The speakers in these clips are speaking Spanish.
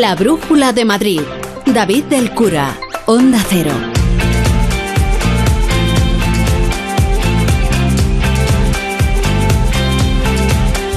La Brújula de Madrid. David del Cura. Onda Cero.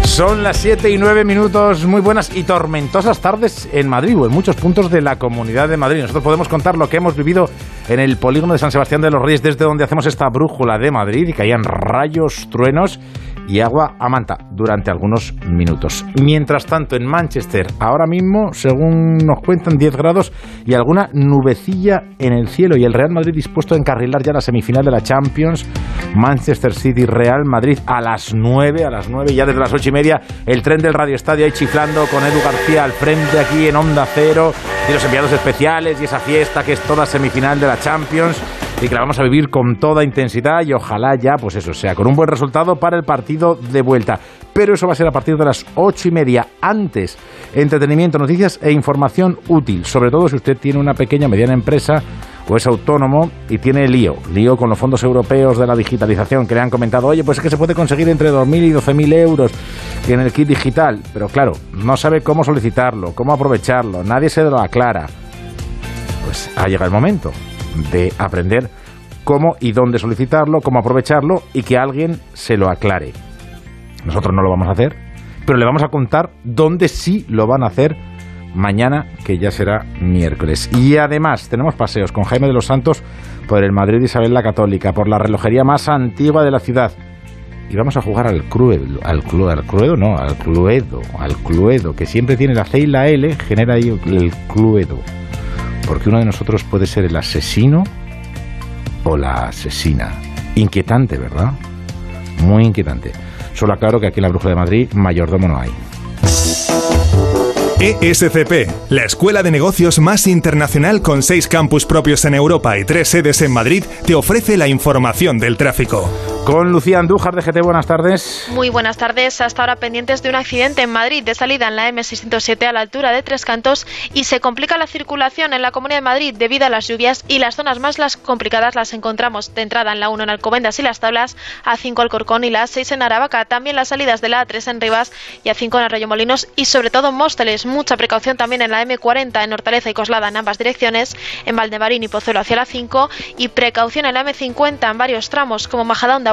Son las 7 y 9 minutos, muy buenas y tormentosas tardes en Madrid o en muchos puntos de la Comunidad de Madrid. Nosotros podemos contar lo que hemos vivido en el polígono de San Sebastián de los Reyes, desde donde hacemos esta brújula de Madrid y caían rayos, truenos y agua a manta durante algunos minutos. Mientras tanto, en Manchester, ahora mismo, según nos cuentan, 10 grados y alguna nubecilla en el cielo. Y el Real Madrid dispuesto a encarrilar ya la semifinal de la Champions. Manchester City Real Madrid a las 9, a las 9, ya desde las 8 y media, el tren del Radio Estadio ahí chiflando con Edu García al frente aquí en Onda Cero y los enviados especiales y esa fiesta que es toda semifinal de la Champions y que la vamos a vivir con toda intensidad y ojalá ya, pues eso, sea con un buen resultado para el partido de vuelta. Pero eso va a ser a partir de las ocho y media. Antes, entretenimiento, noticias e información útil, sobre todo si usted tiene una pequeña o mediana empresa o es autónomo y tiene lío, lío con los fondos europeos de la digitalización que le han comentado, oye, pues es que se puede conseguir entre 2.000 y 12.000 euros en el kit digital, pero claro, no sabe cómo solicitarlo, cómo aprovecharlo, nadie se lo aclara. Pues ha llegado el momento de aprender cómo y dónde solicitarlo, cómo aprovecharlo y que alguien se lo aclare. Nosotros no lo vamos a hacer, pero le vamos a contar dónde sí lo van a hacer mañana, que ya será miércoles. Y además tenemos paseos con Jaime de los Santos por el Madrid Isabel la Católica, por la relojería más antigua de la ciudad. Y vamos a jugar al Cluedo, al, Cluedo, al Cluedo no, al Cluedo, al Cluedo, que siempre tiene la C y la L, genera ahí el Cluedo. Porque uno de nosotros puede ser el asesino o la asesina. Inquietante, ¿verdad? Muy inquietante. Solo aclaro que aquí en la Bruja de Madrid mayordomo no hay. ESCP, la escuela de negocios más internacional con seis campus propios en Europa y tres sedes en Madrid, te ofrece la información del tráfico. Con Lucía Andújar de GT, buenas tardes. Muy buenas tardes. Hasta ahora pendientes de un accidente en Madrid de salida en la M607 a la altura de Tres Cantos y se complica la circulación en la Comunidad de Madrid debido a las lluvias y las zonas más las complicadas las encontramos de entrada en la 1 en Alcobendas y Las Tablas, A5 Alcorcón y la A6 en Aravaca. También las salidas de la A3 en Rivas y A5 en Arroyo Molinos y sobre todo en Móstoles. Mucha precaución también en la M40 en Hortaleza y Coslada en ambas direcciones, en Valdemarín y Pozuelo hacia la 5 y precaución en la M50 en varios tramos como Majadahonda,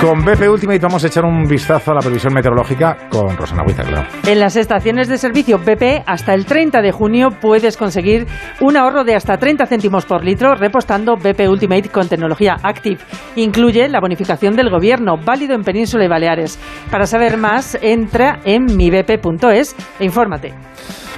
Con BP Ultimate vamos a echar un vistazo a la previsión meteorológica con Rosana Huiza. En las estaciones de servicio BP, hasta el 30 de junio puedes conseguir un ahorro de hasta 30 céntimos por litro repostando BP Ultimate con tecnología Active. Incluye la bonificación del gobierno, válido en Península y Baleares. Para saber más, entra en mibp.es e infórmate.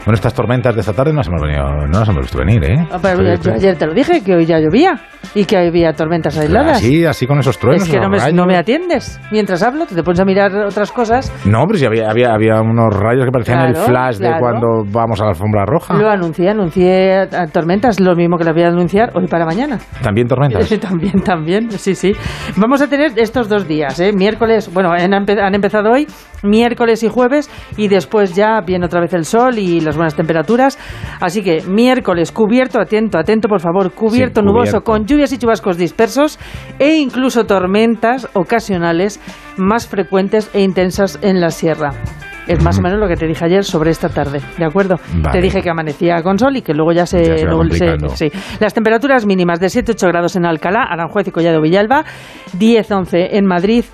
Bueno, estas tormentas de esta tarde no las hemos, venido, no las hemos visto venir, ¿eh? Ah, pero yo ayer te lo dije, que hoy ya llovía y que había tormentas aisladas. Así, así con esos truenos. es que no me, rayos. no me atiendes. Mientras hablo, te pones a mirar otras cosas. No, pero si había, había, había unos rayos que parecían el Claro, flash de claro. cuando vamos a la alfombra roja. Lo anuncié, anuncié a- a tormentas, lo mismo que las voy a anunciar hoy para mañana. También tormentas. también, también, sí, sí. Vamos a tener estos dos días, ¿eh? miércoles, bueno, han, empe- han empezado hoy, miércoles y jueves, y después ya viene otra vez el sol y las buenas temperaturas. Así que miércoles cubierto, atento, atento, por favor, cubierto, Sí, nuboso, cubierto. con lluvias y chubascos dispersos e incluso tormentas ocasionales más frecuentes e intensas en la sierra. Es más o menos lo que te dije ayer sobre esta tarde, ¿de acuerdo? Vale. Te dije que amanecía con sol y que luego ya se... Ya se va nubla- se- complicando. sí. Las temperaturas mínimas de 7-8 grados en Alcalá, Aranjuez y Collado Villalba, 10-11 en Madrid,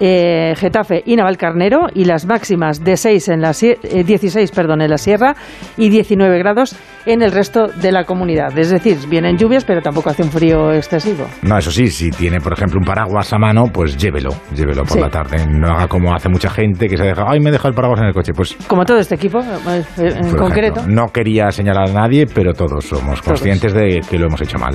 eh, Getafe y Navalcarnero y las máximas de 6 en la eh, 16 perdón, en la sierra y 19 grados en el resto de la comunidad. Es decir, vienen lluvias, pero tampoco hace un frío excesivo. No, eso sí, si tiene, por ejemplo, un paraguas a mano, pues llévelo, llévelo por Sí. la tarde. No haga como hace mucha gente que se deja, ay, me he dejado el paraguas en el coche. Pues, Como todo este equipo, eh, en por concreto. ejemplo, no quería señalar a nadie, pero todos somos conscientes de que lo hemos hecho mal.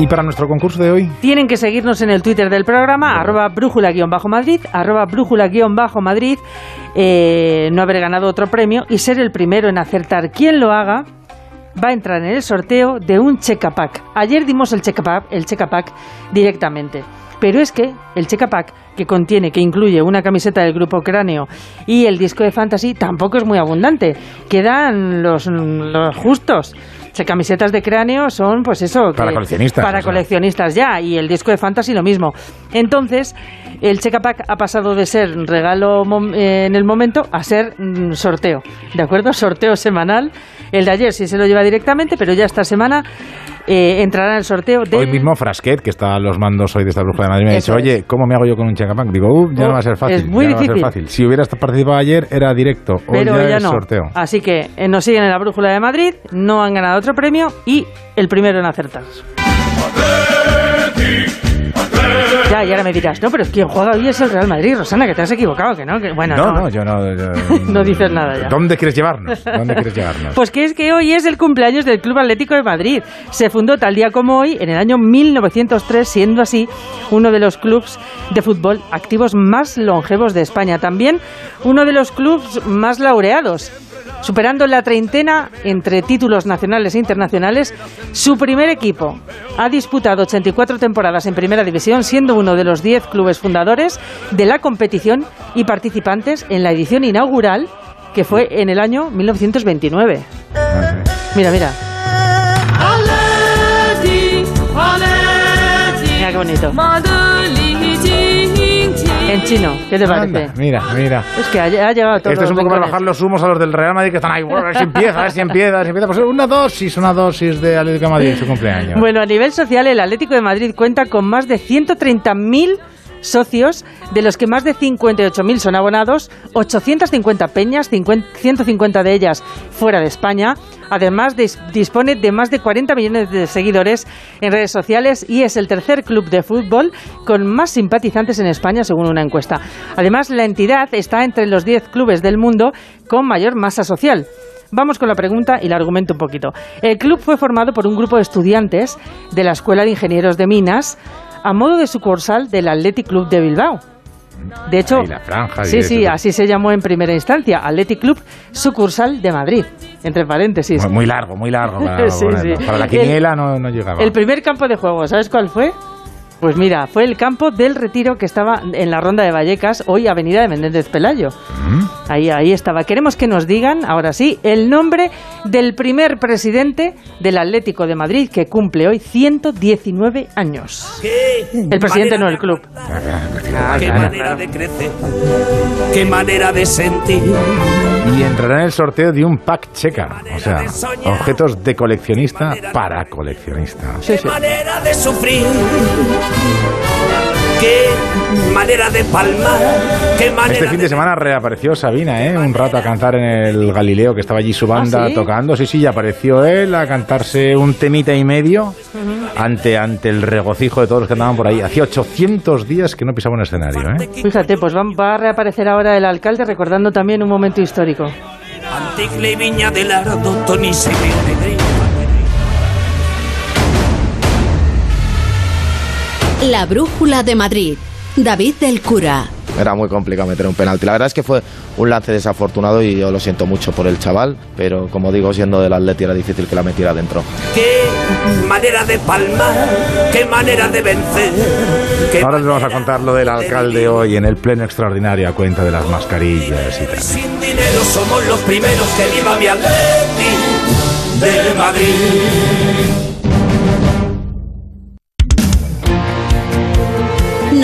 Y para nuestro concurso de hoy, Tienen que seguirnos en el Twitter del programa, arroba brújula-madrid, arroba brújula-madrid, eh, no haber ganado otro premio y ser el primero en acertar. Quien lo haga va a entrar en el sorteo de un check-a-pack. Ayer dimos el check-a-pack el check-a-pack directamente. Pero es que el check-a-pack que contiene, que incluye una camiseta del grupo Cráneo y el disco de Fantasy, tampoco es muy abundante. Quedan los, los justos. Sea, camisetas de cráneo son, pues eso. Para que- coleccionistas, Para o sea. coleccionistas ya. Y el disco de Fantasy lo mismo. Entonces, el Check-a-Pack ha pasado de ser regalo eh, en el momento a ser mm, sorteo. ¿De acuerdo? Sorteo semanal. El de ayer sí se lo lleva directamente, pero ya esta semana eh, entrará en el sorteo hoy mismo Frasquet, que está a los mandos hoy de esta brújula de Madrid, me ha dicho, oye, ¿cómo me hago yo con un check-a-pack? Digo, uh, ya no va a ser fácil. es muy ya no va a ser difícil. fácil. Si hubieras participado ayer, era directo. Hoy pero ya ya es no. sorteo. Así que eh, nos siguen en la brújula de Madrid, no han ganado otro premio y el primero en acertar. Ya, y ahora me dirás, no, pero es quien juega hoy es el Real Madrid, Rosana, que te has equivocado, que no, que bueno, No, no, yo no. yo- No dices nada ya. ¿Dónde quieres llevarnos? ¿Dónde quieres llevarnos? Pues que es que hoy es el cumpleaños del Club Atlético de Madrid. Se fundó tal día como hoy, en el año 1903, siendo así uno de los clubes de fútbol activos más longevos de España. También uno de los clubes más laureados. Superando la treintena entre títulos nacionales e internacionales, su primer equipo ha disputado 84 temporadas en Primera División, siendo uno de los 10 clubes fundadores de la competición y participantes en la edición inaugural que fue en el año 1929. Mira, mira. Mira qué bonito. En chino, ¿qué te parece? Mira, mira. Es que ha, ha llegado a todos Esto es un poco para bajar los humos a los del Real Madrid que están ahí. Bueno, a ver si empieza, a ver si empieza, a ver si empieza. Pues una dosis, una dosis de Atlético de Madrid en su cumpleaños. Bueno, a nivel social, el Atlético de Madrid cuenta con más de 130.000 socios, de los que más de 58.000 son abonados, 850 peñas, 50 150 de ellas fuera de España. Además, dis- dispone de más de 40 millones de seguidores en redes sociales y es el tercer club de fútbol con más simpatizantes en España, según una encuesta. Además, la entidad está entre los 10 clubes del mundo con mayor masa social. Vamos con la pregunta y la argumento un poquito. El club fue formado por un grupo de estudiantes de la Escuela de Ingenieros de Minas a modo de sucursal del Athletic Club de Bilbao. De hecho, la franja sí, sí, eso. así se llamó en primera instancia, Athletic Club sucursal de Madrid, entre paréntesis. Muy, muy largo, muy largo. Para, Sí, ponerlo. sí. Para la El- quiniela no, no llegaba. El primer campo de juego, ¿sabes cuál fue? Pues mira, fue el campo del Retiro que estaba en la ronda de Vallecas, hoy Avenida de Menéndez Pelayo. Mm. Ahí, ahí estaba. Queremos que nos digan, ahora sí, el nombre del primer presidente del Atlético de Madrid que cumple hoy 119 años. El presidente no el club. Qué manera de crecer, qué manera de sentir. Y entrará en el sorteo de un pack checa. O sea, objetos de coleccionista para coleccionistas. Qué manera de sufrir, qué manera de palmar, qué manera Este fin de semana reapareció Sabina, ¿eh? Un rato a cantar en el Galileo, que estaba allí su banda ¿Ah, sí? tocando. Sí, sí, y apareció él a cantarse un temita y medio ante, ante el regocijo de todos los que andaban por ahí. Hacía 800 días que no pisaba un escenario, ¿eh? Fíjate, pues va, va a reaparecer ahora el alcalde recordando también un momento histórico. Antigle y Viña del Ardo, Tony. La brújula de Madrid. David del Cura. Era muy complicado meter un penalti. La verdad es que fue un lance desafortunado y yo lo siento mucho por el chaval, pero como digo, siendo del Atleti era difícil que la metiera dentro. Qué manera de palmar, qué manera de vencer. Ahora les vamos a contar lo del alcalde hoy en el pleno extraordinario a cuenta de las mascarillas y tal. Sin dinero somos los primeros que viva mi Atleti de Madrid.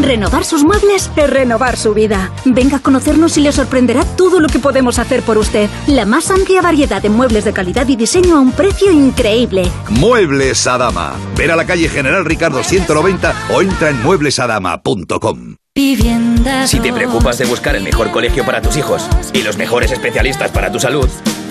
Renovar sus muebles es renovar su vida. Venga a conocernos y le sorprenderá todo lo que podemos hacer por usted. La más amplia variedad de muebles de calidad y diseño a un precio increíble. Muebles Adama. Ver a la calle General Ricardo 190 o entra en mueblesadama.com. Si te preocupas de buscar el mejor colegio para tus hijos y los mejores especialistas para tu salud,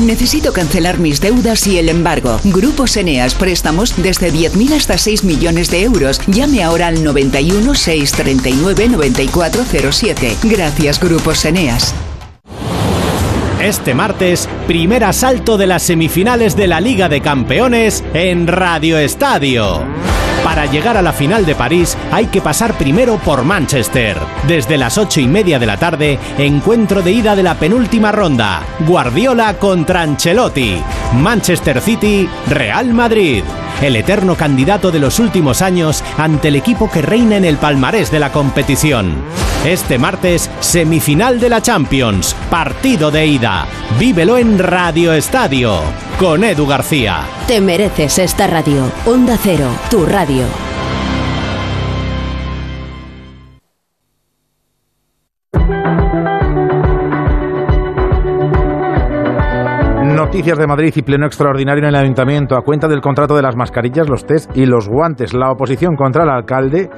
Necesito cancelar mis deudas y el embargo. Grupos Eneas, préstamos desde 10.000 hasta 6 millones de euros. Llame ahora al 91 639 9407. Gracias, Grupos Eneas. Este martes, primer asalto de las semifinales de la Liga de Campeones en Radio Estadio. Para llegar a la final de París hay que pasar primero por Manchester. Desde las ocho y media de la tarde, encuentro de ida de la penúltima ronda. Guardiola contra Ancelotti. Manchester City, Real Madrid. El eterno candidato de los últimos años ante el equipo que reina en el palmarés de la competición. Este martes, semifinal de la Champions, partido de ida. Vívelo en Radio Estadio, con Edu García. Te mereces esta radio. Onda Cero, tu radio. Noticias de Madrid y pleno extraordinario en el ayuntamiento a cuenta del contrato de las mascarillas, los test y los guantes. La oposición contra el alcalde,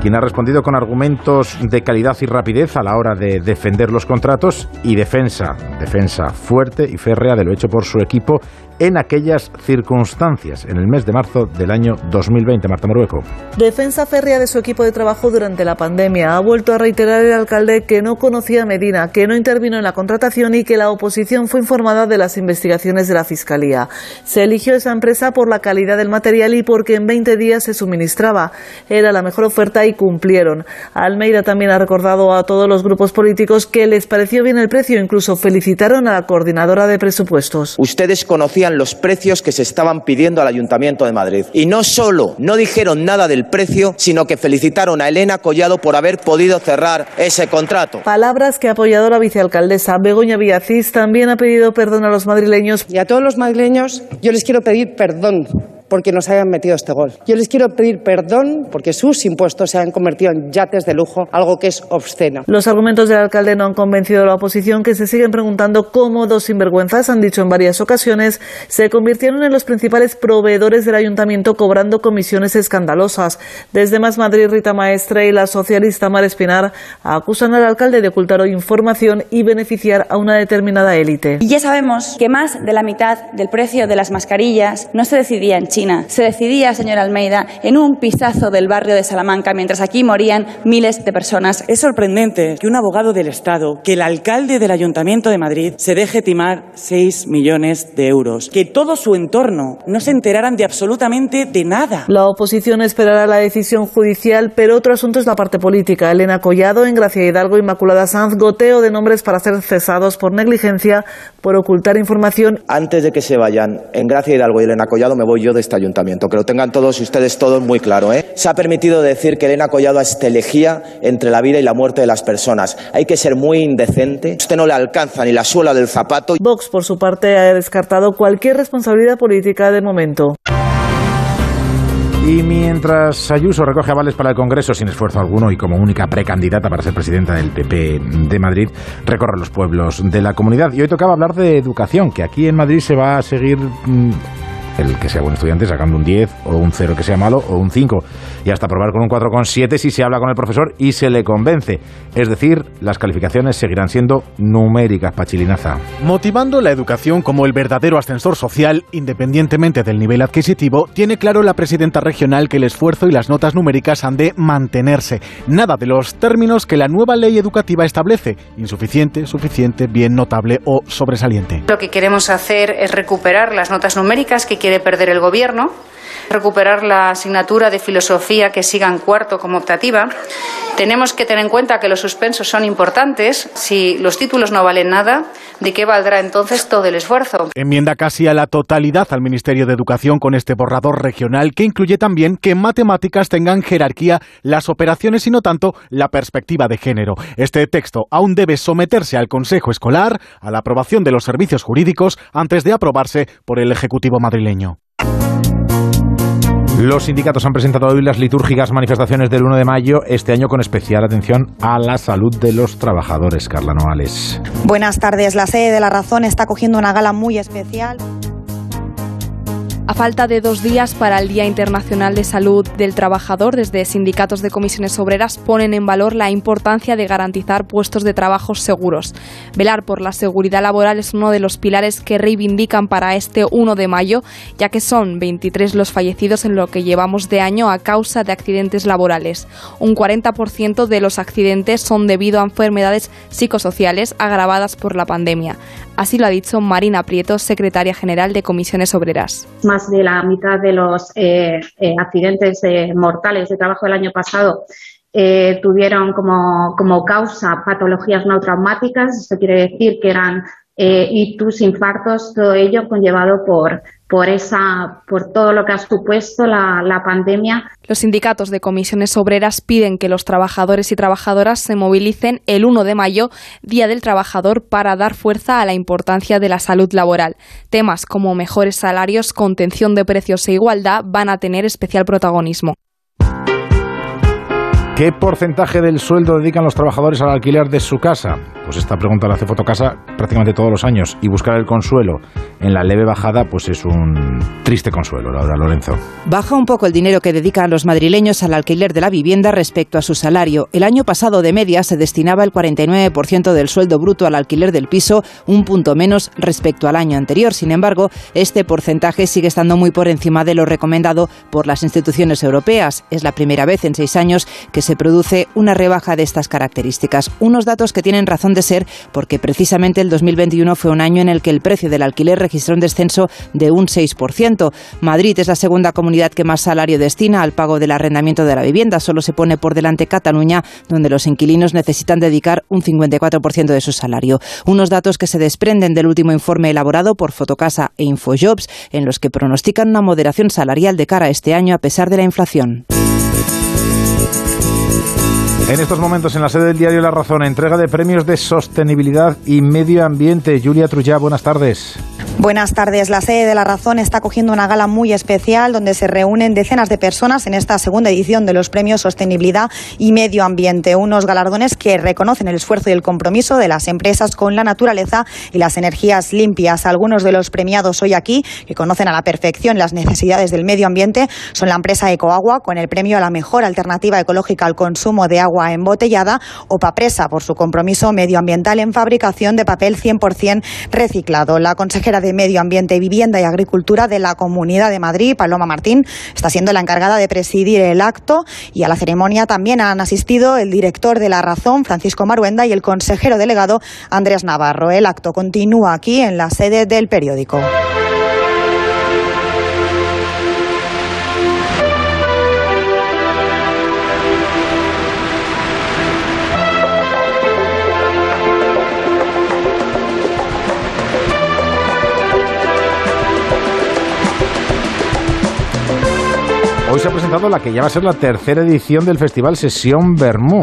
quien ha respondido con argumentos de calidad y rapidez a la hora de defender los contratos y defensa, defensa fuerte y férrea de lo hecho por su equipo en aquellas circunstancias, en el mes de marzo del año 2020. Marta Morueco. Defensa férrea de su equipo de trabajo durante la pandemia. Ha vuelto a reiterar el alcalde que no conocía a Medina, que no intervino en la contratación y que la oposición fue informada de las investigaciones de la Fiscalía. Se eligió esa empresa por la calidad del material y porque en 20 días se suministraba. Era la mejor oferta y cumplieron. Almeida también ha recordado a todos los grupos políticos que les pareció bien el precio, incluso felicitaron a la coordinadora de presupuestos. Ustedes conocían los precios que se estaban pidiendo al Ayuntamiento de Madrid. Y no solo no dijeron nada del precio, sino que felicitaron a Elena Collado por haber podido cerrar ese contrato. Palabras que ha apoyado la vicealcaldesa Begoña Villacís también ha pedido perdón a los madrileños. Y a todos los madrileños yo les quiero pedir perdón porque nos hayan metido este gol. Yo les quiero pedir perdón porque sus impuestos se han convertido en yates de lujo, algo que es obsceno. Los argumentos del alcalde no han convencido a la oposición que se siguen preguntando cómo dos sinvergüenzas, han dicho en varias ocasiones, se convirtieron en los principales proveedores del ayuntamiento cobrando comisiones escandalosas. Desde Más Madrid, Rita Maestre y la socialista Mar Espinar acusan al alcalde de ocultar información y beneficiar a una determinada élite. Y ya sabemos que más de la mitad del precio de las mascarillas no se decidía en China se decidía, señor Almeida, en un pisazo del barrio de Salamanca, mientras aquí morían miles de personas. Es sorprendente que un abogado del Estado, que el alcalde del Ayuntamiento de Madrid, se deje timar 6 millones de euros. Que todo su entorno no se enteraran de absolutamente de nada. La oposición esperará la decisión judicial, pero otro asunto es la parte política. Elena Collado, en Gracia Hidalgo, Inmaculada Sanz, goteo de nombres para ser cesados por negligencia, por ocultar información. Antes de que se vayan, en Gracia Hidalgo y Elena Collado me voy yo de este ayuntamiento. Que lo tengan todos ustedes todos muy claro. ¿eh? Se ha permitido decir que Elena Collado es elegía entre la vida y la muerte de las personas. Hay que ser muy indecente. Usted no le alcanza ni la suela del zapato. Vox, por su parte, ha descartado cualquier responsabilidad política de momento. Y mientras Ayuso recoge avales para el Congreso sin esfuerzo alguno y como única precandidata para ser presidenta del PP de Madrid, recorre los pueblos de la comunidad. Y hoy tocaba hablar de educación, que aquí en Madrid se va a seguir mm, el que sea buen estudiante sacando un 10 o un 0 que sea malo o un 5 y hasta probar con un 4,7 si se habla con el profesor y se le convence. Es decir, las calificaciones seguirán siendo numéricas, Pachilinaza. Motivando la educación como el verdadero ascensor social, independientemente del nivel adquisitivo, tiene claro la presidenta regional que el esfuerzo y las notas numéricas han de mantenerse. Nada de los términos que la nueva ley educativa establece, insuficiente, suficiente, bien notable o sobresaliente. Lo que queremos hacer es recuperar las notas numéricas que quiere perder el Gobierno, recuperar la asignatura de filosofía que siga en cuarto como optativa. Tenemos que tener en cuenta que los suspensos son importantes. Si los títulos no valen nada, ¿de qué valdrá entonces todo el esfuerzo? Enmienda casi a la totalidad al Ministerio de Educación con este borrador regional que incluye también que en matemáticas tengan jerarquía las operaciones y no tanto la perspectiva de género. Este texto aún debe someterse al Consejo Escolar, a la aprobación de los servicios jurídicos antes de aprobarse por el Ejecutivo madrileño. Los sindicatos han presentado hoy las litúrgicas manifestaciones del 1 de mayo, este año con especial atención a la salud de los trabajadores. Carla Noales. Buenas tardes. La sede de La Razón está cogiendo una gala muy especial. A falta de dos días para el Día Internacional de Salud del Trabajador, desde sindicatos de comisiones obreras ponen en valor la importancia de garantizar puestos de trabajo seguros. Velar por la seguridad laboral es uno de los pilares que reivindican para este 1 de mayo, ya que son 23 los fallecidos en lo que llevamos de año a causa de accidentes laborales. Un 40% de los accidentes son debido a enfermedades psicosociales agravadas por la pandemia. Así lo ha dicho Marina Prieto, secretaria general de Comisiones Obreras. Más de la mitad de los eh, eh, accidentes eh, mortales de trabajo del año pasado tuvieron como, como, causa patologías no traumáticas. Esto quiere decir que eran eh, ictus, infartos, todo ello conllevado por, por, esa, por todo lo que ha supuesto la, la, pandemia. Los sindicatos de comisiones obreras piden que los trabajadores y trabajadoras se movilicen el 1 de mayo, Día del Trabajador, para dar fuerza a la importancia de la salud laboral. Temas como mejores salarios, contención de precios e igualdad van a tener especial protagonismo. ¿Qué porcentaje del sueldo dedican los trabajadores al alquiler de su casa? Pues esta pregunta la hace Fotocasa prácticamente todos los años y buscar el consuelo en la leve bajada pues es un triste consuelo, Laura Lorenzo. Baja un poco el dinero que dedican los madrileños al alquiler de la vivienda respecto a su salario. El año pasado de media se destinaba el 49% del sueldo bruto al alquiler del piso, un punto menos respecto al año anterior. Sin embargo, este porcentaje sigue estando muy por encima de lo recomendado por las instituciones europeas. Es la primera vez en seis años que se produce una rebaja de estas características. Unos datos que tienen razón de ser porque precisamente el 2021 fue un año en el que el precio del alquiler registró un descenso de un 6%. Madrid es la segunda comunidad que más salario destina al pago del arrendamiento de la vivienda. Solo se pone por delante Cataluña, donde los inquilinos necesitan dedicar un 54% de su salario. Unos datos que se desprenden del último informe elaborado por Fotocasa e Infojobs, en los que pronostican una moderación salarial de cara a este año a pesar de la inflación. En estos momentos, en la sede del diario La Razón, entrega de premios de sostenibilidad y medio ambiente. Julia Trullá, buenas tardes. Buenas tardes. La sede de La Razón está cogiendo una gala muy especial donde se reúnen decenas de personas en esta segunda edición de los premios Sostenibilidad y Medio Ambiente. Unos galardones que reconocen el esfuerzo y el compromiso de las empresas con la naturaleza y las energías limpias. Algunos de los premiados hoy aquí, que conocen a la perfección las necesidades del medio ambiente, son la empresa Ecoagua con el premio a la mejor alternativa ecológica al consumo de agua embotellada o Papresa por su compromiso medioambiental en fabricación de papel 100% reciclado. La consejera de Medio Ambiente, Vivienda y Agricultura de la Comunidad de Madrid, Paloma Martín, está siendo la encargada de presidir el acto y a la ceremonia también han asistido el director de La Razón, Francisco Maruenda, y el consejero delegado, Andrés Navarro. El acto continúa aquí en la sede del periódico. Hoy se ha presentado la que ya va a ser la tercera edición del festival Sesión Bermú.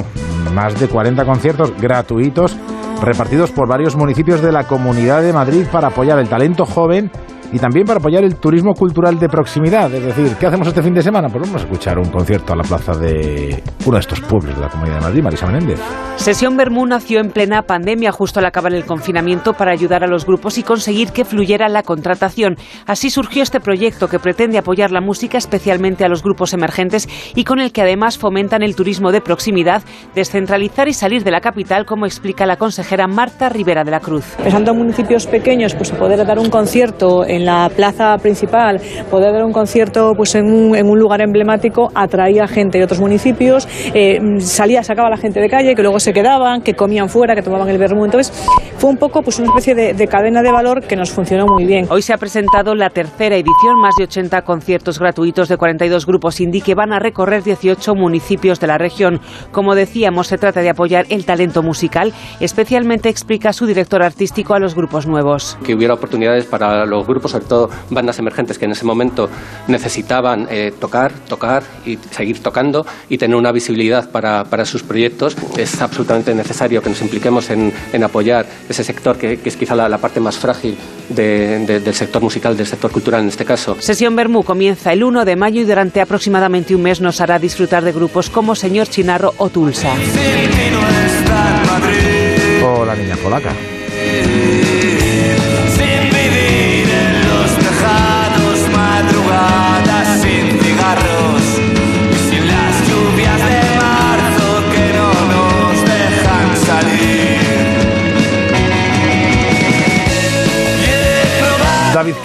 Más de 40 conciertos gratuitos repartidos por varios municipios de la Comunidad de Madrid para apoyar el talento joven y también para apoyar el turismo cultural de proximidad. Es decir, ¿qué hacemos este fin de semana? Pues vamos a escuchar un concierto a la plaza de uno de estos pueblos de la Comunidad de Madrid, Marisa Menéndez. Sesión Bermú nació en plena pandemia, justo al acabar el confinamiento, para ayudar a los grupos y conseguir que fluyera la contratación. Así surgió este proyecto que pretende apoyar la música, especialmente a los grupos emergentes, y con el que además fomentan el turismo de proximidad, descentralizar y salir de la capital, como explica la consejera Marta Rivera de la Cruz. Pensando en municipios pequeños, pues poder dar un concierto en la plaza principal, poder dar un concierto pues en un, en un lugar emblemático, atraía gente de otros municipios, eh, salía, sacaba la gente de calle, que luego se quedaban, que comían fuera, que tomaban el vermú. Entonces fue un poco pues una especie de, de cadena de valor que nos funcionó muy bien. Hoy se ha presentado la tercera edición, más de 80 conciertos gratuitos de 42 grupos indie que van a recorrer 18 municipios de la región. Como decíamos, se trata de apoyar el talento musical, especialmente explica su director artístico a los grupos nuevos. Que hubiera oportunidades para los grupos, sobre todo bandas emergentes que en ese momento necesitaban eh, tocar, tocar y seguir tocando y tener una visibilidad para, para sus proyectos. Es absolutamente necesario que nos impliquemos en, en apoyar ese sector que, que es quizá la, la, parte más frágil de, de, del sector musical, del sector cultural en este caso. Sesión Bermú comienza el 1 de mayo y durante aproximadamente un mes nos hará disfrutar de grupos como Señor Chinarro o Tulsa. O la niña polaca.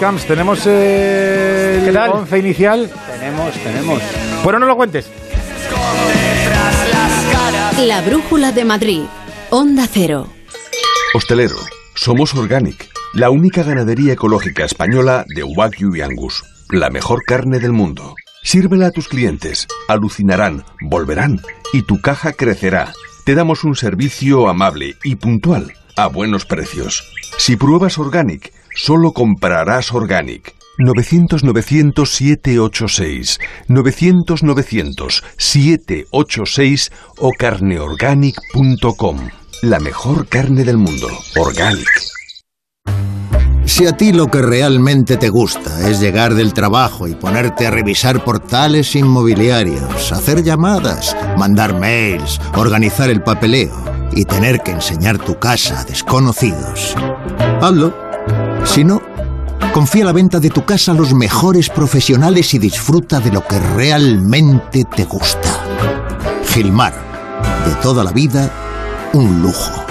Camps, ¿tenemos el ¿Qué tal? once inicial? Tenemos, tenemos. Bueno, no lo cuentes. La brújula de Madrid. Onda Cero. Hostelero, somos Organic, la única ganadería ecológica española de Wagyu y Angus, la mejor carne del mundo. Sírvela a tus clientes, alucinarán, volverán y tu caja crecerá. Te damos un servicio amable y puntual, a buenos precios. Si pruebas Organic, solo comprarás Organic. 900-900-786, 900-900-786 o carneorganic.com. La mejor carne del mundo. Organic. Si a ti lo que realmente te gusta es llegar del trabajo y ponerte a revisar portales inmobiliarios, hacer llamadas, mandar mails, organizar el papeleo y tener que enseñar tu casa a desconocidos, hazlo. Si no, confía la venta de tu casa a los mejores profesionales y disfruta de lo que realmente te gusta. Gilmar, de toda la vida, un lujo.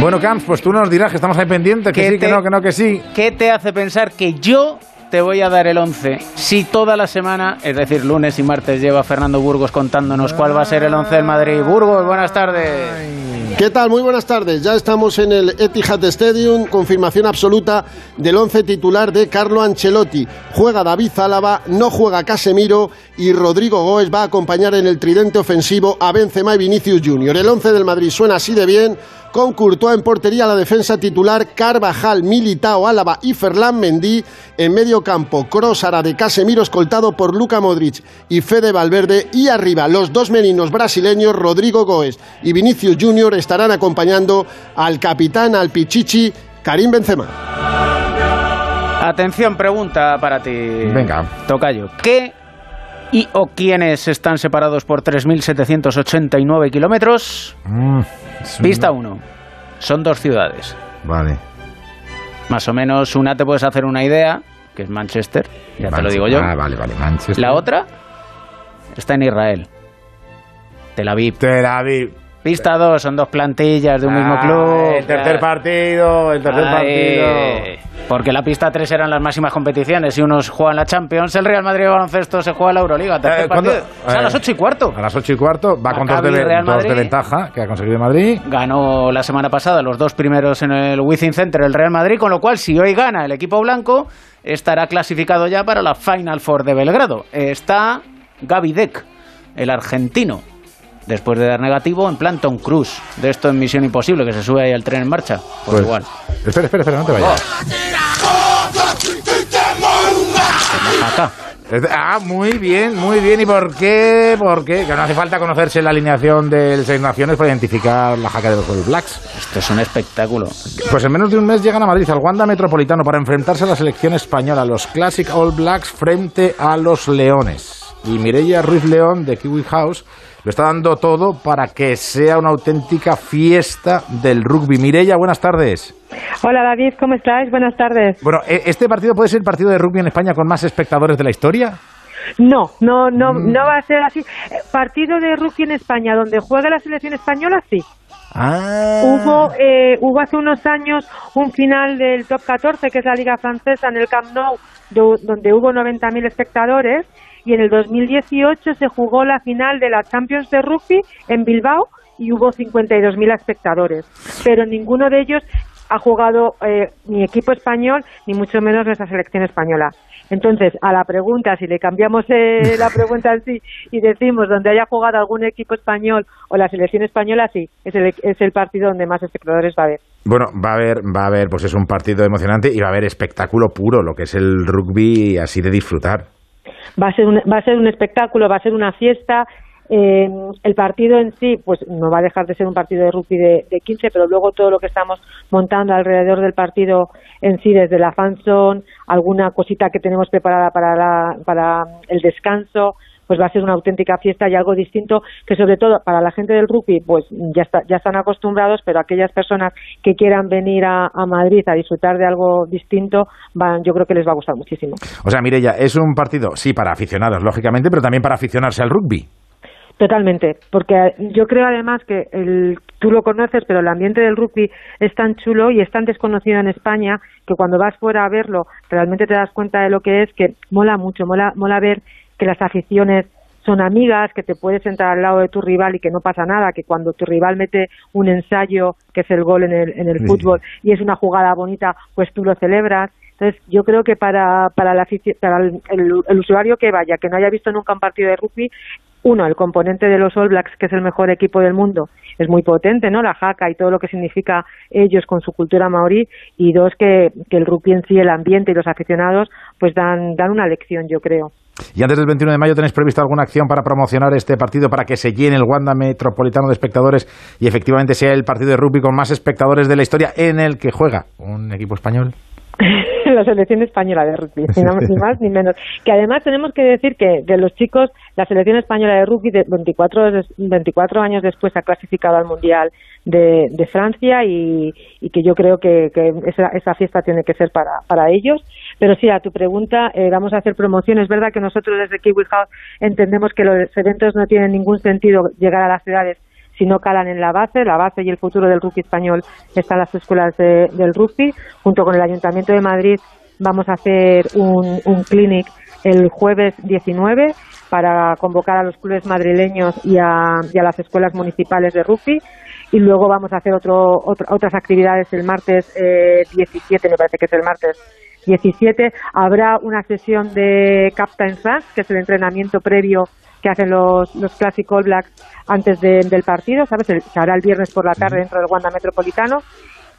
Bueno, Camps, pues tú nos dirás que estamos ahí pendientes, que ¿Qué sí, que no, que no, que sí. ¿Qué te hace pensar que yo te voy a dar el 11 si toda la semana, es decir, lunes y martes, lleva Fernando Burgos contándonos cuál va a ser el 11 del Madrid? Burgos, buenas tardes. ¿Qué tal? Muy buenas tardes. Ya estamos en el Etihad Stadium, confirmación absoluta del once titular de Carlo Ancelotti. Juega David Zálava, no juega Casemiro y Rodrigo Goes va a acompañar en el tridente ofensivo a Benzema y Vinicius Junior. El once del Madrid suena así de bien. Con Courtois en portería la defensa titular, Carvajal, Militao, Álava y Ferland Mendy. En medio campo, Crossara de Casemiro escoltado por Luka Modric y Fede Valverde. Y arriba, los dos meninos brasileños, Rodrigo Goes y Vinicius Junior, estarán acompañando al capitán, al Pichichi, Karim Benzema. Atención, pregunta para ti. Venga. Tocayo. ¿Qué y o quiénes están separados por 3.789 kilómetros? Mm, Pista 1. Son dos ciudades. Vale. Más o menos una te puedes hacer una idea, que es Manchester, ya te lo digo yo. Ah, vale, vale, Manchester. La otra está en Israel. Tel Aviv. Tel Aviv. Pista 2, son dos plantillas de un mismo Ah, club. El tercer partido, el tercer Ay, partido. Porque la pista 3 eran las máximas competiciones y unos juegan la Champions, el Real Madrid baloncesto se juega la Euroliga. Tercer Eh, a Eh, las 8 y cuarto. A las 8 y cuarto va con dos de, dos ventaja que ha conseguido Madrid. Ganó la semana pasada los dos primeros en el Wizzing Center el Real Madrid, con lo cual si hoy gana el equipo blanco estará clasificado ya para la Final Four de Belgrado. Está Gaby Deck, el argentino, después de dar negativo en plan Tom Cruise. De esto en Misión Imposible, que se sube ahí al tren en marcha. Pues, Pues, igual. Espera, espera, espera, no te vayas. Jaca. Ah, muy bien, muy bien. ¿Y por qué? ¿Por qué? Que no hace falta conocerse la alineación del Seis Naciones para identificar la jaca de los All Blacks. Esto es un espectáculo. Pues en menos de un mes llegan a Madrid, al Wanda Metropolitano, para enfrentarse a la selección española, los Classic All Blacks frente a los Leones. Y Mireia Ruiz León, de Kiwi House, lo está dando todo para que sea una auténtica fiesta del rugby. Mireia, buenas tardes. Hola David, ¿cómo estáis? Buenas tardes. Bueno, ¿e- ¿este partido puede ser el partido de rugby en España con más espectadores de la historia? No, no, no, Mm. no va a ser así. Partido de rugby en España donde juega la selección española, sí. Ah. Hubo, eh, hubo hace unos años un final del Top 14, que es la Liga Francesa, en el Camp Nou, do- donde hubo 90.000 espectadores, y en el 2018 se jugó la final de la Champions de Rugby en Bilbao y hubo 52.000 espectadores. Pero ninguno de ellos ha jugado eh, ni equipo español, ni mucho menos nuestra selección española. Entonces, a la pregunta, si le cambiamos eh, la pregunta en sí y decimos donde haya jugado algún equipo español o la selección española, sí, es el, es el partido donde más espectadores va a haber. Bueno, va a haber, va a haber, pues es un partido emocionante y va a haber espectáculo puro, lo que es el rugby así de disfrutar. Va a ser un, va a ser un espectáculo, va a ser una fiesta. Eh, el partido en sí, pues no va a dejar de ser un partido de rugby de, de 15, pero luego todo lo que estamos montando alrededor del partido en sí, desde la fanzone, alguna cosita que tenemos preparada para, la- para el descanso, pues va a ser una auténtica fiesta y algo distinto que sobre todo para la gente del rugby, pues ya, está- ya están acostumbrados, pero aquellas personas que quieran venir a, a Madrid a disfrutar de algo distinto, van, yo creo que les va a gustar muchísimo. O sea, Mireia, es un partido, sí, para aficionados, lógicamente, pero también para aficionarse al rugby. Totalmente, porque yo creo además que el, tú lo conoces, pero el ambiente del rugby es tan chulo y es tan desconocido en España que cuando vas fuera a verlo realmente te das cuenta de lo que es, que mola mucho, mola, mola ver que las aficiones son amigas, que te puedes sentar al lado de tu rival y que no pasa nada, que cuando tu rival mete un ensayo, que es el gol en el, en el Sí. fútbol, y es una jugada bonita, pues tú lo celebras. Entonces, yo creo que para, para, la para el, el- el usuario que vaya, que no haya visto nunca un partido de rugby, uno, el componente de los All Blacks, que es el mejor equipo del mundo, es muy potente, ¿no? La jaca y todo lo que significa ellos con su cultura maorí. Y dos, que, que el rugby en sí, el ambiente y los aficionados, pues dan, dan una lección, yo creo. Y antes del 21 de mayo, ¿tenéis previsto alguna acción para promocionar este partido para que se llene el Wanda Metropolitano de espectadores y efectivamente sea el partido de rugby con más espectadores de la historia en el que juega un equipo español? La selección española de rugby, ni, más ni menos. Que además tenemos que decir que de los chicos, la selección española de rugby de 24, des- 24 años después ha clasificado al Mundial de, de Francia y, y que yo creo que, que esa, esa fiesta tiene que ser para, para ellos. Pero sí, a tu pregunta, eh, vamos a hacer promoción. Es verdad que nosotros desde Kiwi House entendemos que los eventos no tienen ningún sentido llegar a las ciudades si no calan en la base. La base y el futuro del rugby español están las escuelas de- del rugby. Junto con el Ayuntamiento de Madrid vamos a hacer un, un clinic el jueves 19 para convocar a los clubes madrileños y a, las escuelas municipales de rugby. Y luego vamos a hacer otro, otras actividades el martes eh, 17, me parece que es el martes 17. Habrá una sesión de Captain's Run, que es el entrenamiento previo que hacen los, los Classic All Blacks antes de- del partido, ¿sabes? El- se hará el viernes por la tarde dentro del Wanda Metropolitano.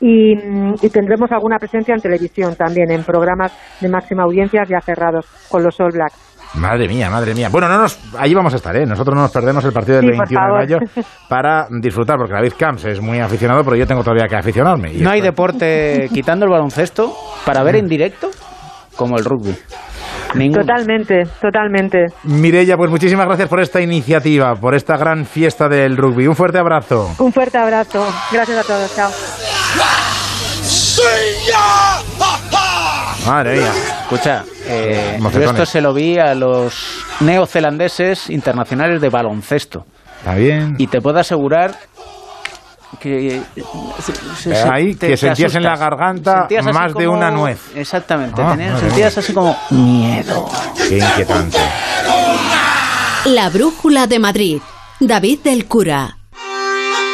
Y, y tendremos alguna presencia en televisión también, en programas de máxima audiencia ya cerrados con los All Blacks. Madre mía, madre mía. Bueno, no nos, allí vamos a estar, ¿eh? Nosotros no nos perdemos el partido del Sí, por 21 de mayo para disfrutar, porque David Camps es muy aficionado, pero yo tengo todavía que aficionarme. Y No hay deporte, quitando el baloncesto, para ver en directo como el rugby. Totalmente, totalmente. Mireia, pues muchísimas gracias por esta iniciativa, por esta gran fiesta del rugby. Un fuerte abrazo. Un fuerte abrazo. Gracias a todos. Chao. Madre mía. Escucha, eh, yo esto se lo vi a los neozelandeses internacionales de baloncesto. Está bien. Y te puedo asegurar que... eh, se- se- Eh, ahí, te- que te sentías en la garganta más de como- una nuez. Exactamente, Ah, tenías- sentías así como miedo. Qué inquietante. La Brújula de Madrid. David del Cura.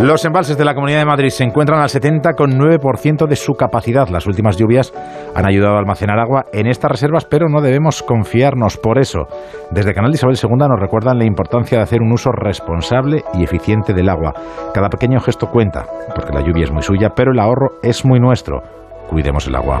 Los embalses de la Comunidad de Madrid se encuentran al 70,9% de su capacidad. Las últimas lluvias han ayudado a almacenar agua en estas reservas, pero no debemos confiarnos por eso. Desde Canal de Isabel II nos recuerdan la importancia de hacer un uso responsable y eficiente del agua. Cada pequeño gesto cuenta, porque la lluvia es muy suya, pero el ahorro es muy nuestro. Cuidemos el agua.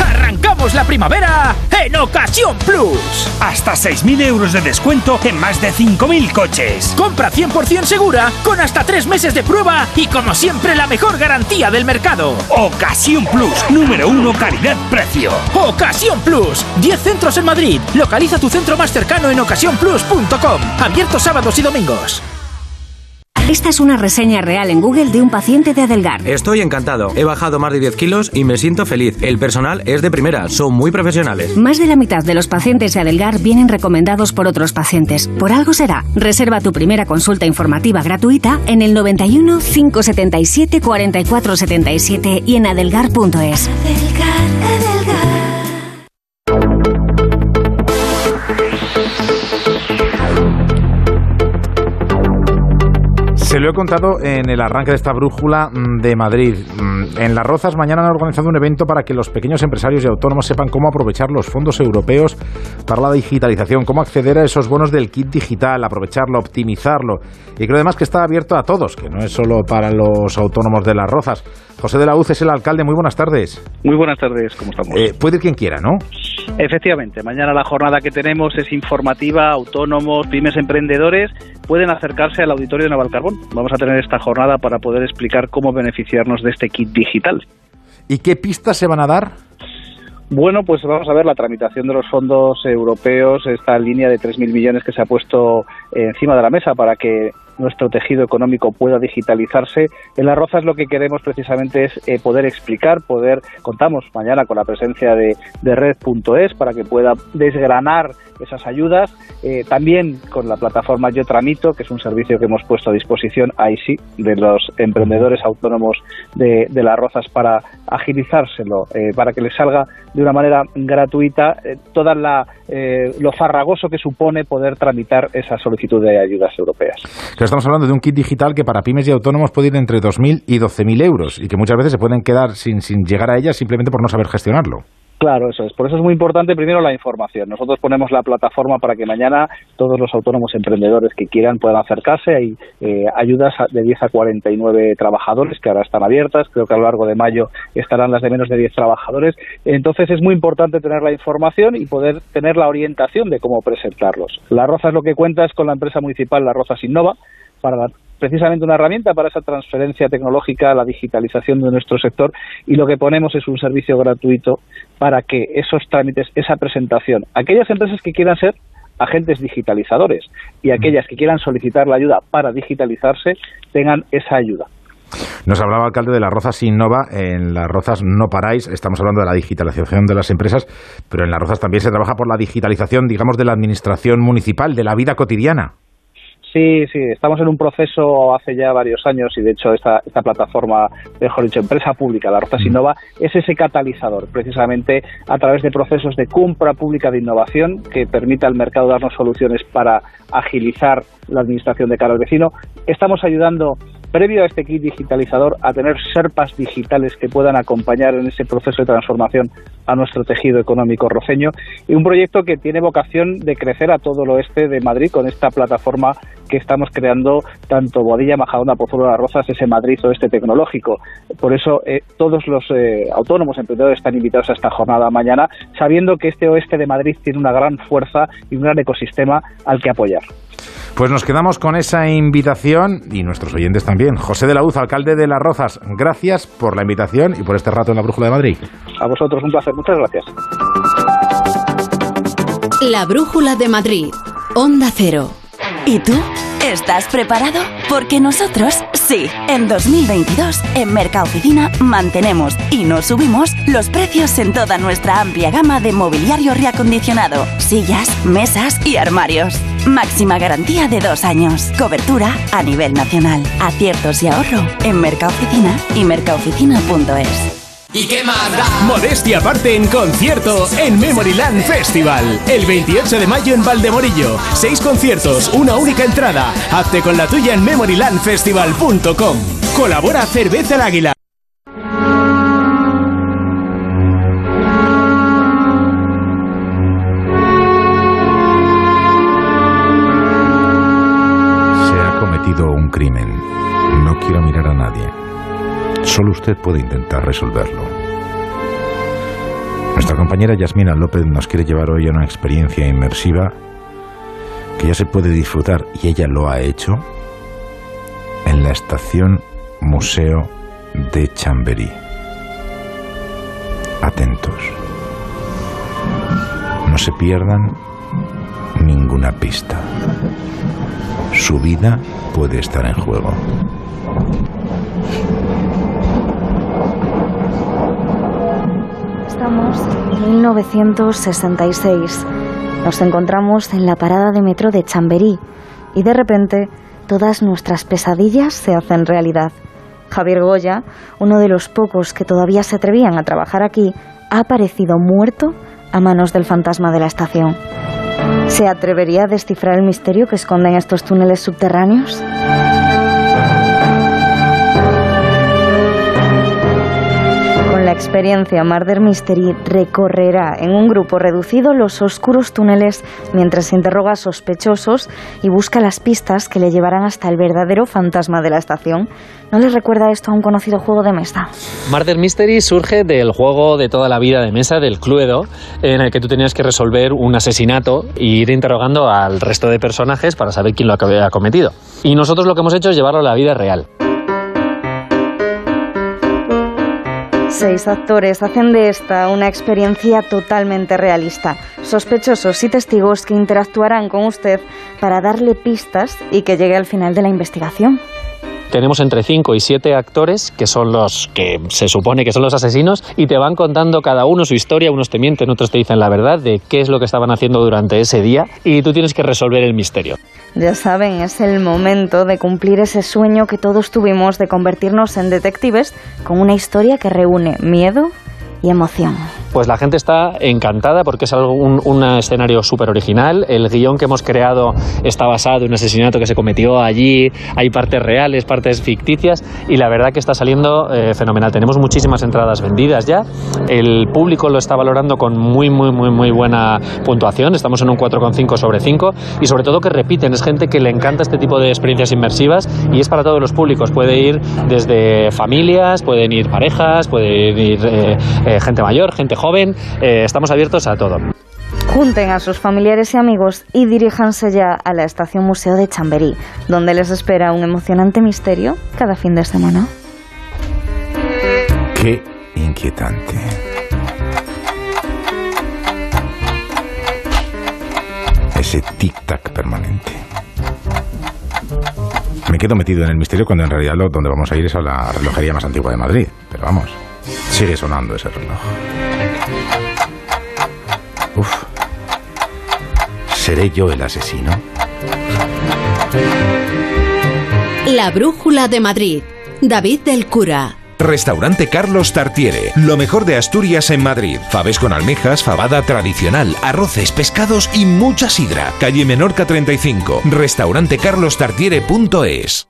¡Arrancamos la primavera en Ocasión Plus! Hasta 6.000 euros de descuento en más de 5.000 coches. Compra 100% segura con hasta 3 meses de prueba y como siempre la mejor garantía del mercado. Ocasión Plus, número 1 calidad-precio. Ocasión Plus, 10 centros en Madrid. Localiza tu centro más cercano en ocasiónplus.com. Abierto sábados y domingos. Esta es una reseña real en Google de un paciente de Adelgar. Estoy encantado. He bajado más de 10 kilos y me siento feliz. El personal es de primera, son muy profesionales. Más de la mitad de los pacientes de Adelgar vienen recomendados por otros pacientes. Por algo será. Reserva tu primera consulta informativa gratuita en el 91 577 4477 y en adelgar.es. Se lo he contado en el arranque de esta brújula mm, de Madrid. Mm, En Las Rozas mañana han organizado un evento para que los pequeños empresarios y autónomos sepan cómo aprovechar los fondos europeos para la digitalización, cómo acceder a esos bonos del kit digital, aprovecharlo, optimizarlo. Y creo además que está abierto a todos, que no es solo para los autónomos de Las Rozas. José de la Uz es el alcalde. Muy buenas tardes. Muy buenas tardes, ¿cómo estamos? Eh, puede ir quien quiera, ¿no? Efectivamente, mañana la jornada que tenemos es informativa, autónomos, pymes, emprendedores pueden acercarse al auditorio de Navalcarbón. Vamos a tener esta jornada para poder explicar cómo beneficiarnos de este kit digital. ¿Y qué pistas se van a dar? Bueno, pues vamos a ver la tramitación de los fondos europeos, esta línea de 3.000 millones que se ha puesto encima de la mesa para que nuestro tejido económico pueda digitalizarse. En Las Rozas lo que queremos precisamente es eh, poder explicar, poder, contamos mañana con la presencia de, de Red.es para que pueda desgranar esas ayudas, eh, también con la plataforma Yo Tramito, que es un servicio que hemos puesto a disposición, ahí sí, de los emprendedores autónomos de, de Las Rozas para agilizárselo, eh, para que les salga de una manera gratuita eh, toda la lo farragoso que supone poder tramitar esa solicitud de ayudas europeas. Estamos hablando de un kit digital que para pymes y autónomos puede ir entre 2.000 y 12.000 euros y que muchas veces se pueden quedar sin, sin llegar a ellas simplemente por no saber gestionarlo. Claro, eso es. Por eso es muy importante primero la información. Nosotros ponemos la plataforma para que mañana todos los autónomos emprendedores que quieran puedan acercarse. Hay eh, ayudas de 10 a 49 trabajadores que ahora están abiertas. Creo que a lo largo de mayo estarán las de menos de 10 trabajadores. Entonces es muy importante tener la información y poder tener la orientación de cómo presentarlos. La Roza es lo que cuenta es con la empresa municipal La Rozas Innova para la precisamente una herramienta para esa transferencia tecnológica, la digitalización de nuestro sector y lo que ponemos es un servicio gratuito para que esos trámites, esa presentación, aquellas empresas que quieran ser agentes digitalizadores y aquellas que quieran solicitar la ayuda para digitalizarse tengan esa ayuda. Nos hablaba alcalde de las Rozas Innova. En las Rozas no paráis. Estamos hablando de la digitalización de las empresas, pero en las Rozas también se trabaja por la digitalización, digamos, de la administración municipal, de la vida cotidiana. Sí, sí, estamos en un proceso hace ya varios años y de hecho esta, esta plataforma, mejor dicho, empresa pública, la Rozas Innova, es ese catalizador, precisamente a través de procesos de compra pública de innovación que permita al mercado darnos soluciones para agilizar la administración de cara al vecino. Estamos ayudando previo a este kit digitalizador a tener serpas digitales que puedan acompañar en ese proceso de transformación a nuestro tejido económico roceño y un proyecto que tiene vocación de crecer a todo el oeste de Madrid con esta plataforma que estamos creando tanto Boadilla, Majadahonda, Pozuelo de las Rozas, ese Madrid oeste tecnológico. Por eso eh, todos los eh, autónomos emprendedores están invitados a esta jornada mañana, sabiendo que este oeste de Madrid tiene una gran fuerza y un gran ecosistema al que apoyar. Pues nos quedamos con esa invitación y nuestros oyentes también. José de la Uz, alcalde de Las Rozas, gracias por la invitación y por este rato en la Brújula de Madrid. A vosotros un placer, muchas gracias. La Brújula de Madrid. Onda Cero. ¿Y tú? ¿Estás preparado? Porque nosotros sí. En 2022, en Mercaoficina mantenemos y no subimos los precios en toda nuestra amplia gama de mobiliario reacondicionado, sillas, mesas y armarios. Máxima garantía de dos años. Cobertura a nivel nacional. Aciertos y ahorro en Mercaoficina y mercaoficina.es. ¿Y qué más da? Modestia aparte en concierto en Memoryland Festival. El 28 de mayo en Valdemorillo. Seis conciertos, una única entrada. Hazte con la tuya en memorylandfestival.com. Colabora Cerveza el Águila. Se ha cometido un crimen. No quiero mirar a nadie. Solo usted puede intentar resolverlo. Nuestra compañera Yasmina López nos quiere llevar hoy a una experiencia inmersiva que ya se puede disfrutar, y ella lo ha hecho, en la estación Museo de Chamberí. Atentos. No se pierdan ninguna pista. Su vida puede estar en juego. En 1966. Nos encontramos en la parada de metro de Chamberí y de repente todas nuestras pesadillas se hacen realidad. Javier Goya, uno de los pocos que todavía se atrevían a trabajar aquí, ha aparecido muerto a manos del fantasma de la estación. ¿Se atrevería a descifrar el misterio que esconden estos túneles subterráneos? La experiencia, Murder Mystery recorrerá en un grupo reducido los oscuros túneles mientras interroga a sospechosos y busca las pistas que le llevarán hasta el verdadero fantasma de la estación. ¿No les recuerda esto a un conocido juego de mesa? Murder Mystery surge del juego de toda la vida de mesa, del Cluedo, en el que tú tenías que resolver un asesinato e ir interrogando al resto de personajes para saber quién lo había cometido. Y nosotros lo que hemos hecho es llevarlo a la vida real. Seis actores hacen de esta una experiencia totalmente realista. Sospechosos y testigos que interactuarán con usted para darle pistas y que llegue al final de la investigación. Tenemos entre 5 y 7 actores que son los que se supone que son los asesinos y te van contando cada uno su historia, unos te mienten, otros te dicen la verdad de qué es lo que estaban haciendo durante ese día y tú tienes que resolver el misterio. Ya saben, es el momento de cumplir ese sueño que todos tuvimos de convertirnos en detectives con una historia que reúne miedo y emoción. Pues la gente está encantada porque es algo, un, un escenario súper original. El guion que hemos creado está basado en un asesinato que se cometió allí. Hay partes reales, partes ficticias y la verdad que está saliendo eh, fenomenal. Tenemos muchísimas entradas vendidas ya. El público lo está valorando con muy, muy, muy, muy buena puntuación. Estamos en un 4,5 sobre 5 y sobre todo que repiten. Es gente que le encanta este tipo de experiencias inmersivas y es para todos los públicos. Puede ir desde familias, pueden ir parejas, pueden ir eh, eh, gente mayor, gente joven. Eh, estamos abiertos a todo. Junten a sus familiares y amigos y diríjanse ya a la estación Museo de Chamberí, donde les espera un emocionante misterio cada fin de semana. Qué inquietante. Ese tic-tac permanente. Me quedo metido en el misterio cuando en realidad lo, donde vamos a ir es a la relojería más antigua de Madrid. Pero vamos, sigue sonando ese reloj. Uf. ¿Seré yo el asesino? La Brújula de Madrid. David del Cura. Restaurante Carlos Tartiere. Lo mejor de Asturias en Madrid. Faves con almejas, fabada tradicional, arroces, pescados y mucha sidra. Calle Menorca 35. Restaurantecarlostartiere.es.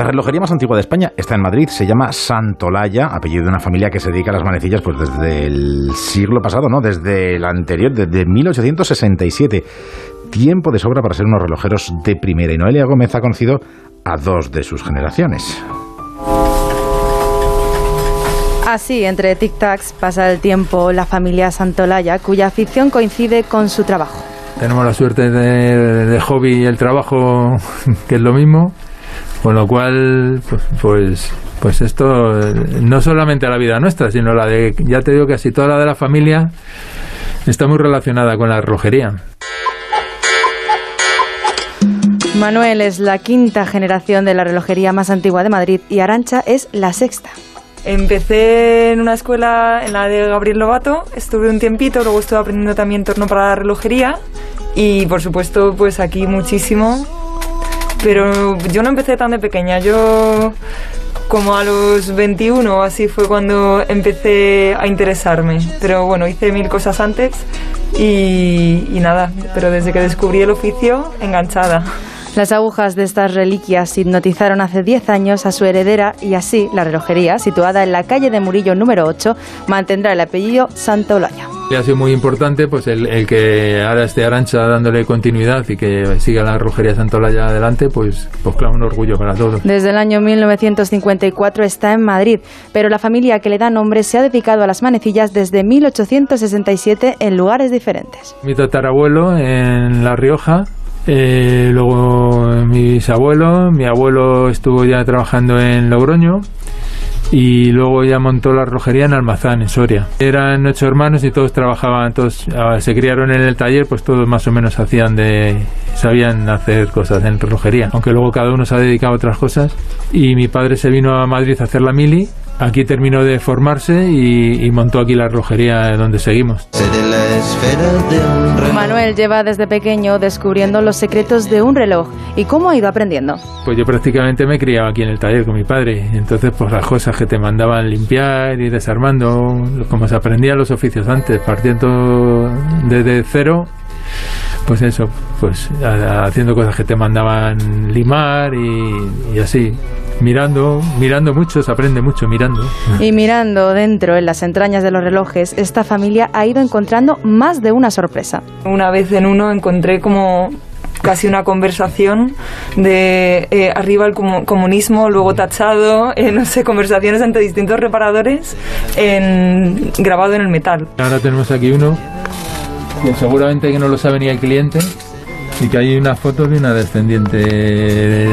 La relojería más antigua de España está en Madrid, se llama Santolaya, apellido de una familia que se dedica a las manecillas pues desde el siglo pasado, ¿no? Desde el anterior, desde 1867. tiempo de sobra para ser unos relojeros de primera. Y Noelia Gómez ha conocido a dos de sus generaciones. Así, entre tic-tacs pasa el tiempo la familia Santolaya, cuya afición coincide con su trabajo. Tenemos la suerte de, de hobby y el trabajo, que es lo mismo, con lo cual, pues, pues, pues esto eh, no solamente a la vida nuestra, sino la de, ya te digo, casi toda la de la familia está muy relacionada con la relojería. Manuel es la quinta generación de la relojería más antigua de Madrid y Arancha es la sexta. Empecé en una escuela, en la de Gabriel Lobato, estuve un tiempito, luego estuve aprendiendo también torno para la relojería y por supuesto pues aquí muchísimo, pero yo no empecé tan de pequeña, yo como a los 21 así fue cuando empecé a interesarme, pero bueno, hice mil cosas antes y, y nada, pero desde que descubrí el oficio, enganchada. Las agujas de estas reliquias hipnotizaron hace 10 años a su heredera y así la relojería, situada en la calle de Murillo número 8, mantendrá el apellido Santa Olaya. Ha sido muy importante pues el, el que ahora esté Arancha dándole continuidad y que siga la relojería Santolaya adelante, pues, pues claro, un orgullo para todos. Desde el año 1954 está en Madrid, pero la familia que le da nombre se ha dedicado a las manecillas desde 1867 en lugares diferentes. Mi tatarabuelo en La Rioja, eh, luego mi bisabuelo, mi abuelo estuvo ya trabajando en Logroño y luego ya montó la relojería en Almazán, en Soria. Eran ocho hermanos y todos trabajaban, todos ah, se criaron en el taller, pues todos más o menos hacían de, sabían hacer cosas en relojería, aunque luego cada uno se ha dedicado a otras cosas. Y mi padre se vino a Madrid a hacer la mili, aquí terminó de formarse y, y montó aquí la relojería donde seguimos. Manuel lleva desde pequeño descubriendo los secretos de un reloj y cómo ha ido aprendiendo. Pues yo prácticamente me criaba aquí en el taller con mi padre, entonces pues las cosas que te mandaban limpiar y desarmando, como se aprendían los oficios antes, partiendo desde cero, pues eso, pues haciendo cosas que te mandaban limar y, y así, mirando, mirando mucho, se aprende mucho mirando. Y mirando dentro en las entrañas de los relojes, esta familia ha ido encontrando más de una sorpresa. Una vez en uno encontré como casi una conversación de eh, arriba el comu- comunismo, luego tachado, eh, no sé, conversaciones entre distintos reparadores en, grabado en el metal. Ahora tenemos aquí uno que seguramente que no lo sabe ni el cliente y que hay una foto de una descendiente de,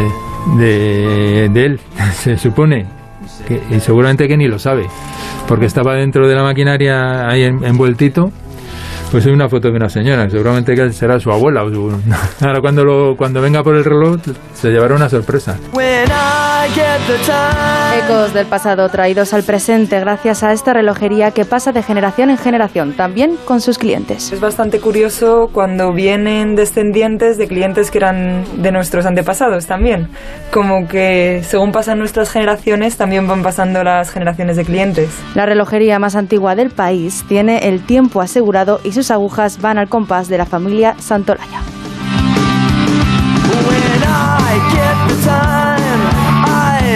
de- de él, se supone. Que, y seguramente que ni lo sabe, porque estaba dentro de la maquinaria ahí en- envueltito. Pues hay una foto de una señora, seguramente que será su abuela. O su... Ahora cuando, lo, cuando venga por el reloj se llevará una sorpresa. Ecos del pasado traídos al presente gracias a esta relojería que pasa de generación en generación, también con sus clientes. Es bastante curioso cuando vienen descendientes de clientes que eran de nuestros antepasados también. Como que según pasan nuestras generaciones, también van pasando las generaciones de clientes. La relojería más antigua del país tiene el tiempo asegurado y sus agujas van al compás de la familia Santolaya.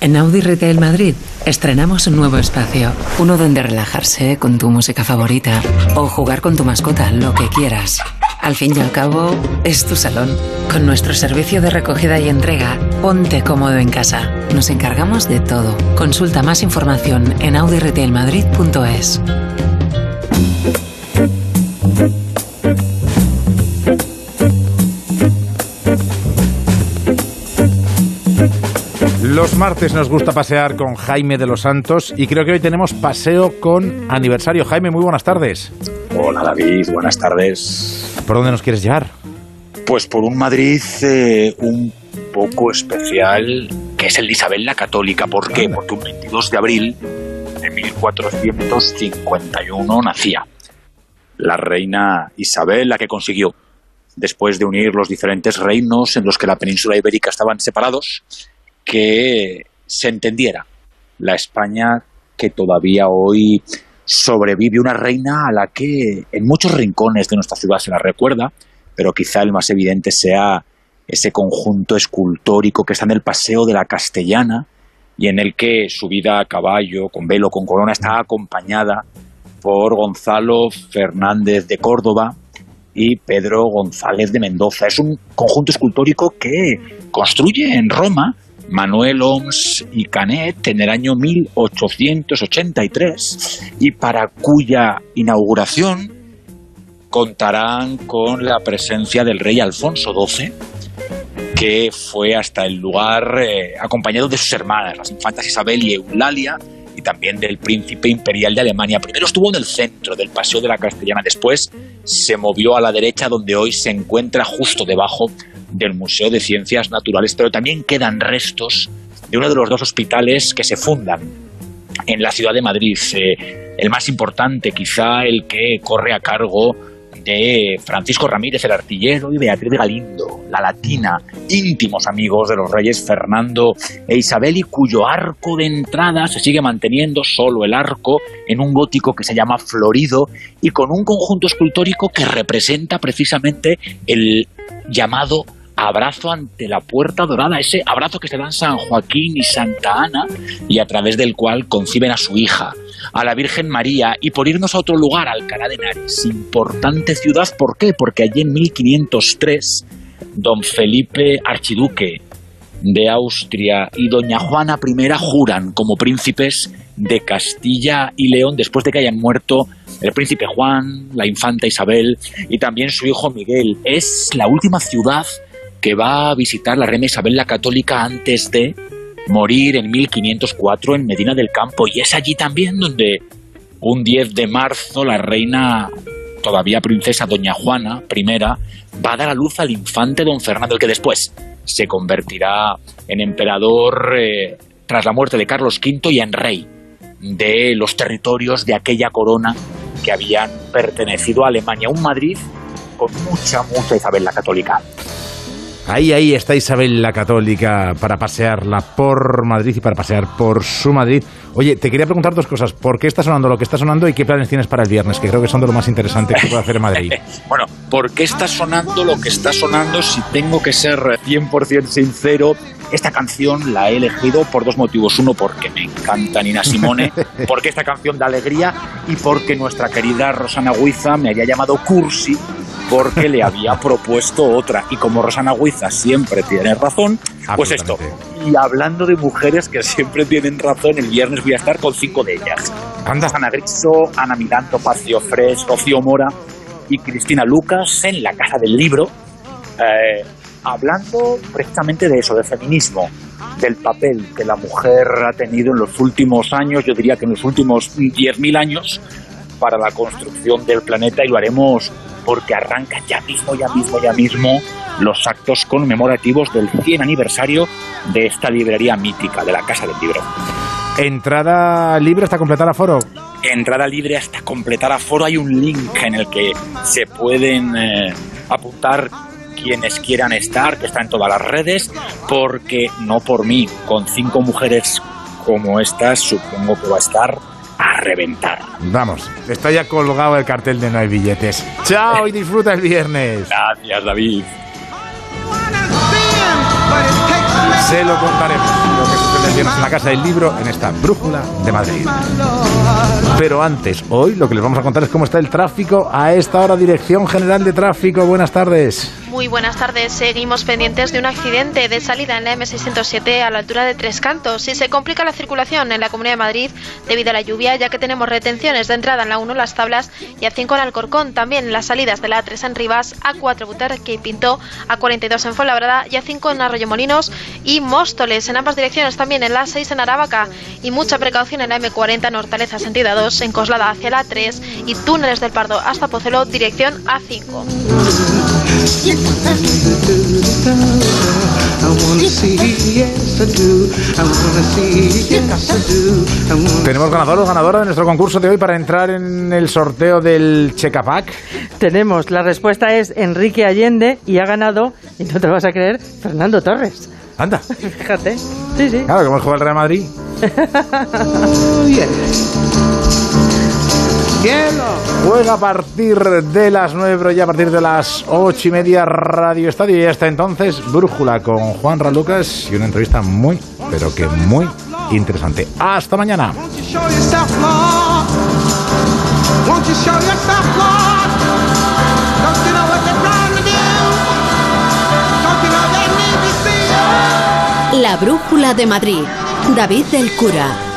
En Audi Retail Madrid estrenamos un nuevo espacio, uno donde relajarse con tu música favorita o jugar con tu mascota, lo que quieras. Al fin y al cabo, es tu salón. Con nuestro servicio de recogida y entrega, ponte cómodo en casa. Nos encargamos de todo. Consulta más información en audiretailmadrid.es. Los martes nos gusta pasear con Jaime de los Santos y creo que hoy tenemos paseo con aniversario. Jaime, muy buenas tardes. Hola David, buenas tardes. ¿Por dónde nos quieres llevar? Pues por un Madrid eh, un poco especial, que es el de Isabel la Católica. ¿Por qué? Porque un 22 de abril 1451 nacía la reina Isabel, la que consiguió, después de unir los diferentes reinos en los que la península ibérica estaban separados, que se entendiera la España que todavía hoy sobrevive una reina a la que en muchos rincones de nuestra ciudad se la recuerda, pero quizá el más evidente sea ese conjunto escultórico que está en el Paseo de la Castellana y en el que su vida a caballo, con velo, con corona, está acompañada por Gonzalo Fernández de Córdoba y Pedro González de Mendoza. Es un conjunto escultórico que construye en Roma Manuel Oms y Canet en el año 1883 y para cuya inauguración contarán con la presencia del rey Alfonso XII que fue hasta el lugar eh, acompañado de sus hermanas, las infantas Isabel y Eulalia, también del príncipe imperial de Alemania. Primero estuvo en el centro del Paseo de la Castellana, después se movió a la derecha donde hoy se encuentra justo debajo del Museo de Ciencias Naturales, pero también quedan restos de uno de los dos hospitales que se fundan en la ciudad de Madrid. Eh, el más importante, quizá el que corre a cargo de Francisco Ramírez el artillero y Beatriz de Galindo, la latina, íntimos amigos de los reyes Fernando e Isabel y cuyo arco de entrada se sigue manteniendo solo el arco en un gótico que se llama Florido y con un conjunto escultórico que representa precisamente el llamado abrazo ante la puerta dorada, ese abrazo que se dan San Joaquín y Santa Ana y a través del cual conciben a su hija, a la Virgen María y por irnos a otro lugar, Alcalá de Henares, importante ciudad, ¿por qué? Porque allí en 1503 don Felipe Archiduque de Austria y doña Juana I juran como príncipes de Castilla y León después de que hayan muerto el príncipe Juan, la infanta Isabel y también su hijo Miguel. Es la última ciudad que va a visitar la reina Isabel la Católica antes de morir en 1504 en Medina del Campo. Y es allí también donde un 10 de marzo la reina, todavía princesa Doña Juana I, va a dar a luz al infante don Fernando, el que después se convertirá en emperador eh, tras la muerte de Carlos V y en rey de los territorios de aquella corona que habían pertenecido a Alemania. Un Madrid con mucha, mucha Isabel la Católica. Ahí, ahí está Isabel la Católica para pasearla por Madrid y para pasear por su Madrid. Oye, te quería preguntar dos cosas. ¿Por qué está sonando lo que está sonando y qué planes tienes para el viernes? Que creo que son de lo más interesante que puede hacer en Madrid. bueno, ¿por qué está sonando lo que está sonando? Si tengo que ser 100% sincero, esta canción la he elegido por dos motivos. Uno, porque me encanta Nina Simone, porque esta canción da alegría y porque nuestra querida Rosana Huiza me había llamado Cursi porque le había propuesto otra. Y como Rosana Huiza siempre tiene razón, pues esto. Y hablando de mujeres que siempre tienen razón, el viernes voy a estar con cinco de ellas. Anda Ana Griso, Ana Milanto, Pacio Fres, Rocío Mora y Cristina Lucas en la Casa del Libro, eh, hablando precisamente de eso, de feminismo, del papel que la mujer ha tenido en los últimos años, yo diría que en los últimos 10.000 años, para la construcción del planeta y lo haremos porque arranca ya mismo, ya mismo, ya mismo los actos conmemorativos del 100 aniversario de esta librería mítica, de la Casa del Libro. ¿Entrada libre hasta completar aforo? Entrada libre hasta completar aforo. Hay un link en el que se pueden eh, apuntar quienes quieran estar, que está en todas las redes, porque no por mí, con cinco mujeres como estas, supongo que va a estar a reventar. Vamos, está ya colgado el cartel de no hay billetes. Chao y disfruta el viernes. Gracias, David. Se lo contaremos, lo que en la Casa del Libro, en esta brújula de Madrid. Pero antes, hoy lo que les vamos a contar es cómo está el tráfico a esta hora. Dirección General de Tráfico, buenas tardes. Muy buenas tardes. Seguimos pendientes de un accidente de salida en la M607 a la altura de Tres Cantos y se complica la circulación en la Comunidad de Madrid debido a la lluvia, ya que tenemos retenciones de entrada en la 1 Las Tablas y A5 en Alcorcón, también las salidas de la A3 en Rivas, A4 Butarque y Pinto, A42 en Fuenlabrada y A5 en Arroyo Molinos y Móstoles. En ambas direcciones también también en la 6 en Aravaca y mucha precaución en la M40 Nortaleza sentido 2 en Coslada hacia la 3 y túneles del Pardo hasta Pozuelo dirección A5. Tenemos ganador o ganadora de nuestro concurso de hoy para entrar en el sorteo del Checapac. Tenemos, la respuesta es Enrique Allende y ha ganado, y no te lo vas a creer, Fernando Torres. Anda. Fíjate. Sí, sí. Claro, como juega el Real Madrid. Juega a partir de las 9, pero ya a partir de las 8 y media Radio Estadio. Y hasta entonces, Brújula con Juan Ralucas y una entrevista muy, pero que muy interesante. Hasta mañana. La Brújula de Madrid. David del Cura.